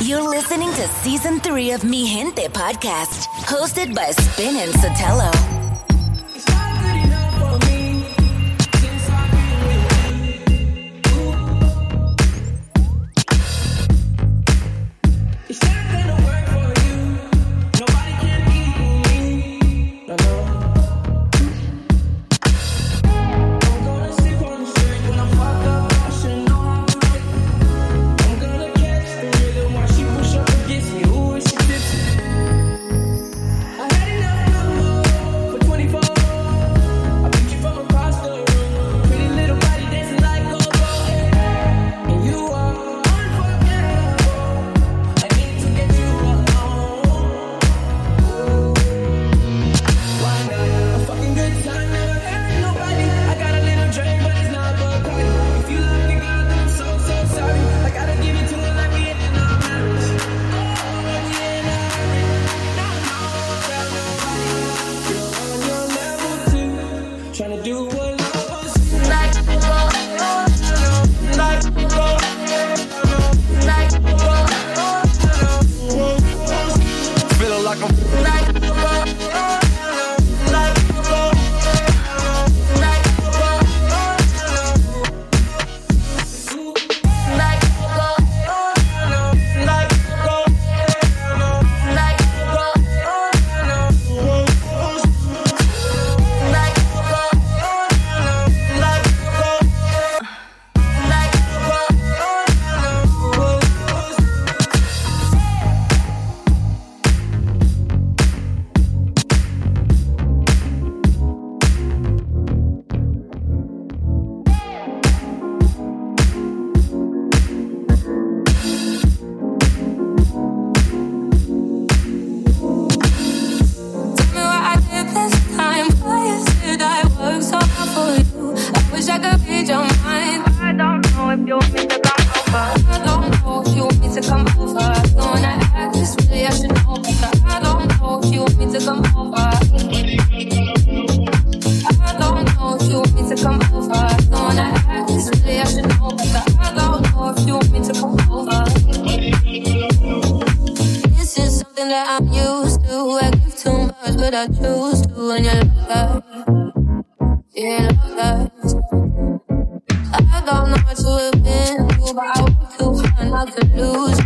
You're listening to season three of Mi Gente podcast, hosted by Spin and Sotelo. know what you have been through, but I work too hard not to lose.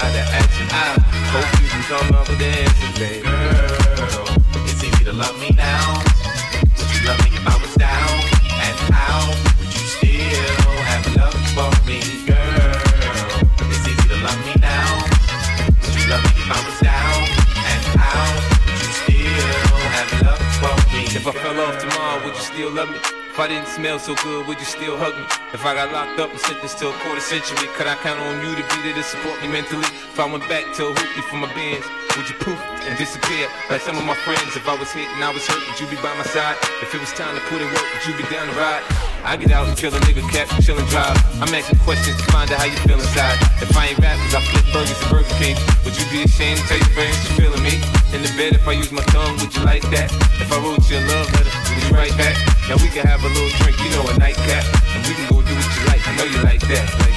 Ada. Century. Could I count on you to be there to support me mentally? If I went back to a hoopty for my bands, would you poof and disappear? Like some of my friends, if I was hit and I was hurt, would you be by my side? If it was time to put in work, would you be down to ride? I get out and kill a nigga, cap, chill and drive. I'm asking questions to find out how you feel inside. If I ain't rap, cause I flip burgers at Burger King. Would you be ashamed to tell your friends you feeling me? In the bed, if I use my tongue, would you like that? If I wrote you a love letter, would you Now we can have a little drink, you know, a nightcap. And we can go do what you like, I know you like that.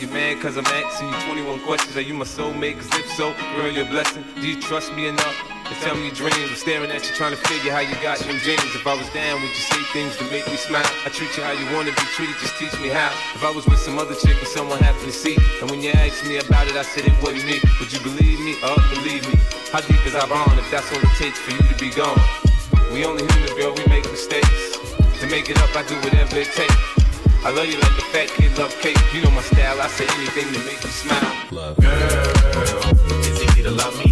You mad cause I'm asking you 21 questions? Are you my soulmate? Cause if so, girl, you're a blessing. Do you trust me enough? to tell me your dreams. I'm staring at you trying to figure how you got them dreams. If I was down, would you say things to make me smile? I treat you how you wanna be treated, just teach me how. If I was with some other chick and someone happened to see, and when you asked me about it, I said it wasn't me. Would you believe me or believe me? How deep is our bond if that's all it takes for you to be gone? We only humans, girl, we make mistakes. To make it up, I do whatever it takes. I love you like the fat kid love cake. You know my style, I say anything to make you smile. Love. Girl, it's easy to love me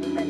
Bye.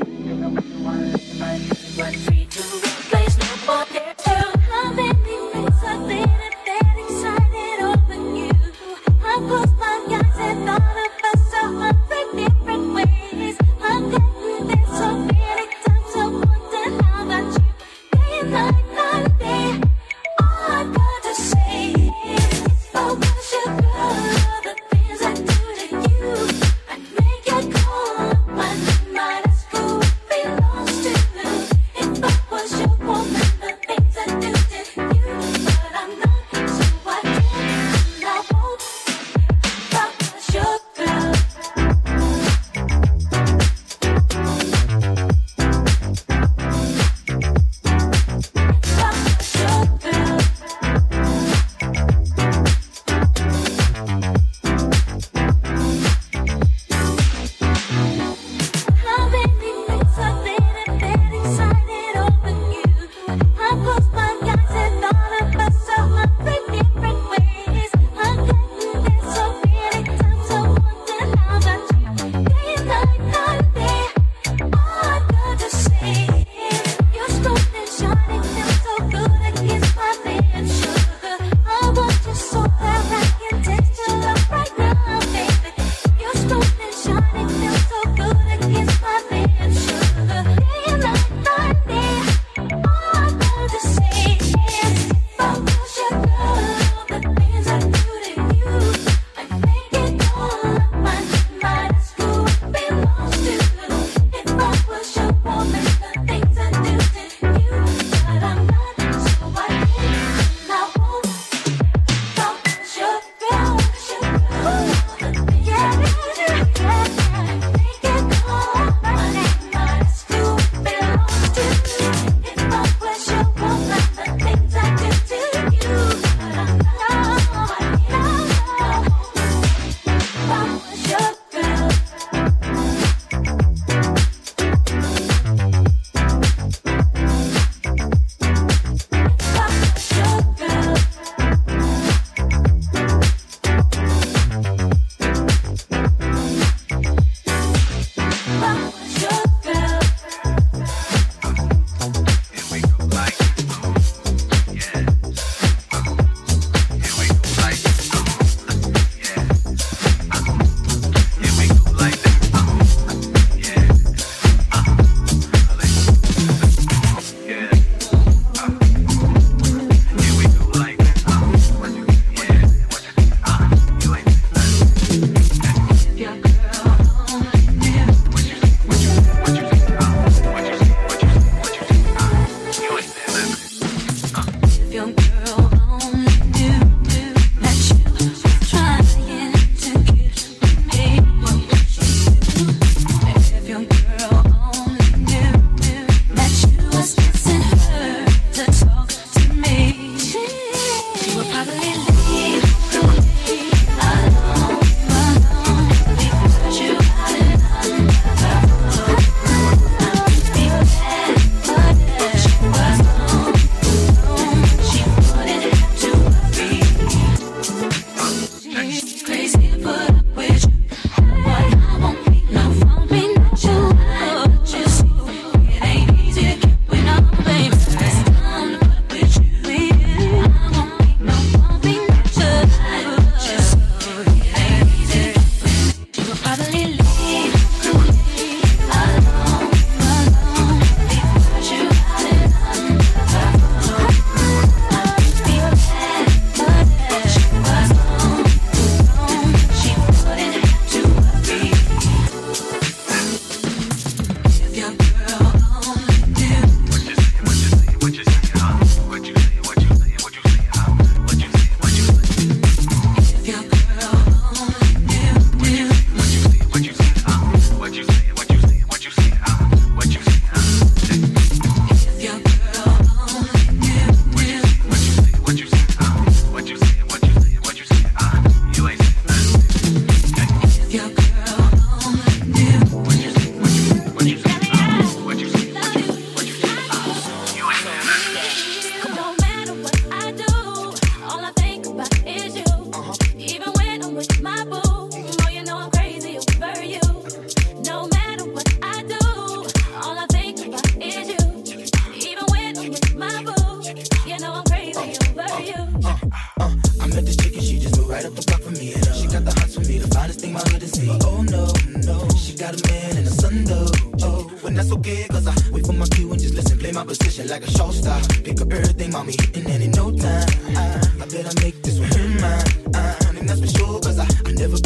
Turn that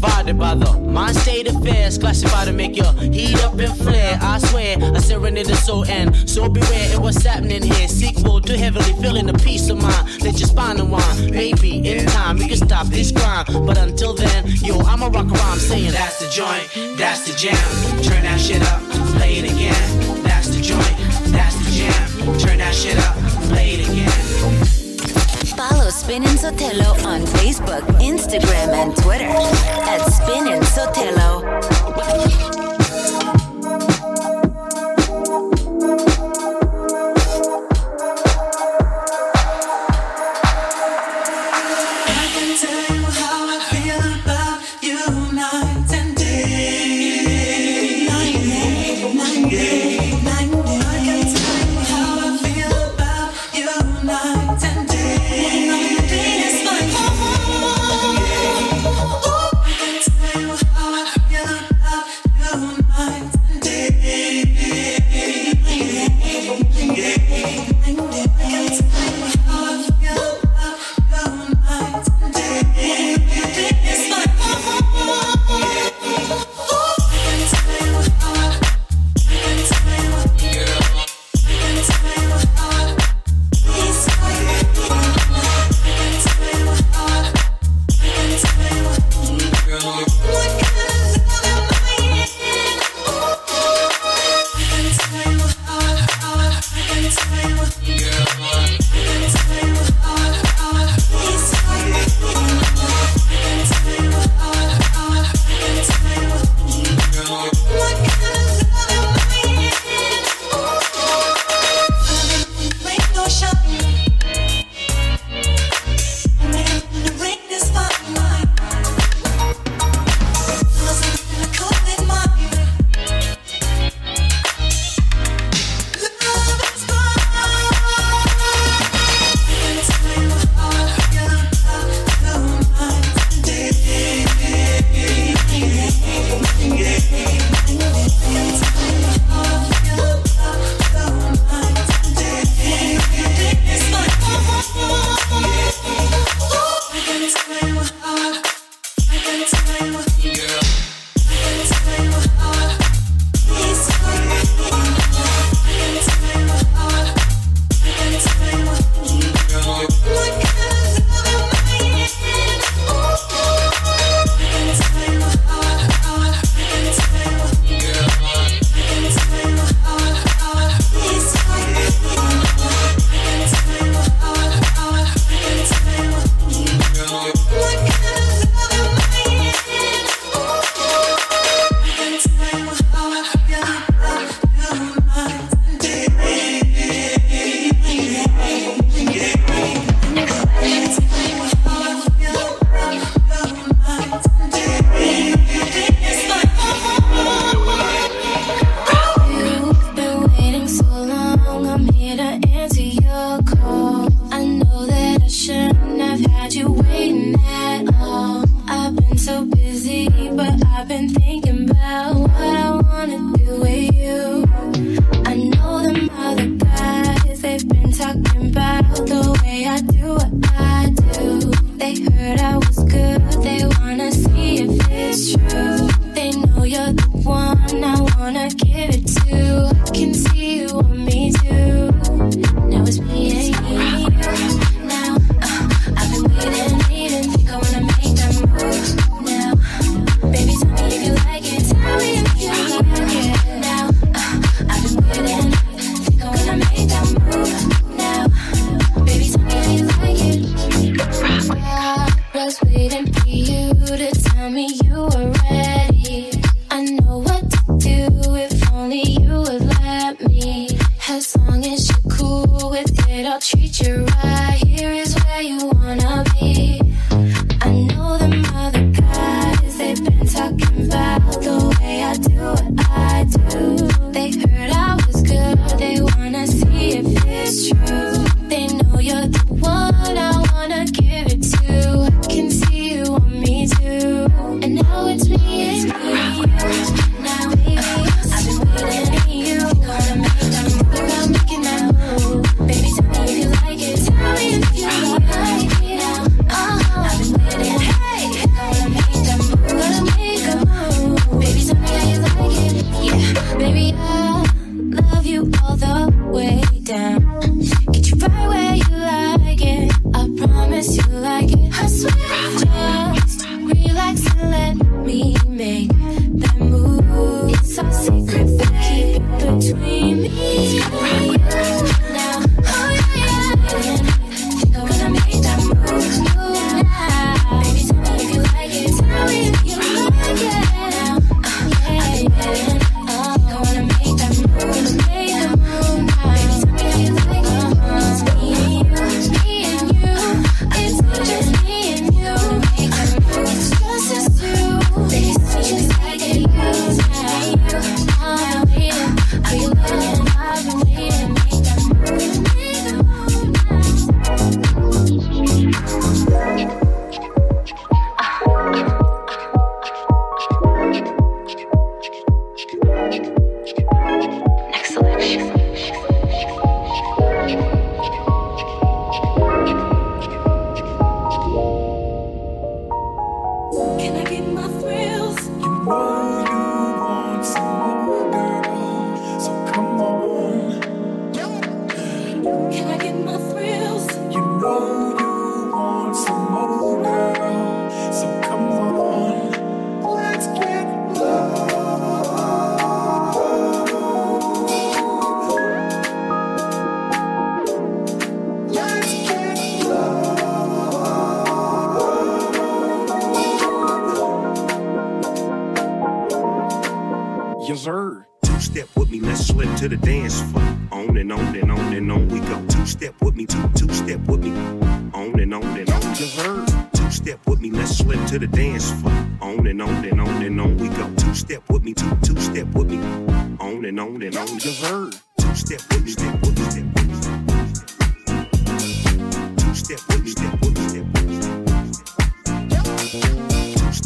provided by the mind state affairs. Classified to make your heat up and flare. I swear, a serenade the soul and so beware of what's happening here. Sequel to heavily feeling the peace of mind. Let your spine unwind. Maybe in time we can stop this crime. But until then, yo, I'ma rock around saying that's the joint, that's the jam. Turn that shit up, play it again. That's the joint, that's the jam. Turn that shit up, play it again. Follow Spinnin' Sotelo on Facebook, Instagram, and Twitter at Spinnin' Sotelo. I can tell you how I feel about you night and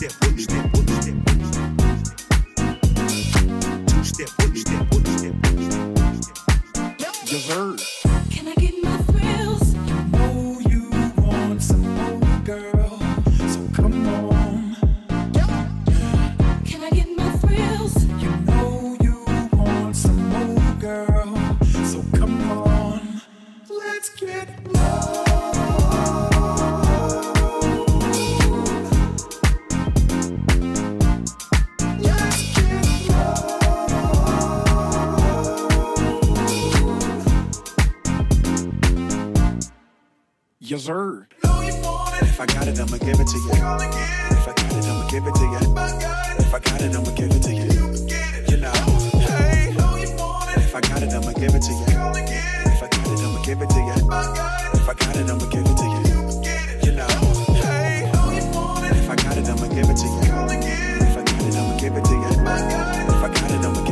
step, step, step, step. Two step, step, step. Dessert. If I got it, I'ma give it to you. You know. Hey, If I got it, I'ma give it to you. If I got it, I'ma give it to you. If I got it, I'ma give it to you.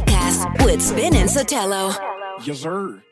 Spin in Sotelo. Yes, sir.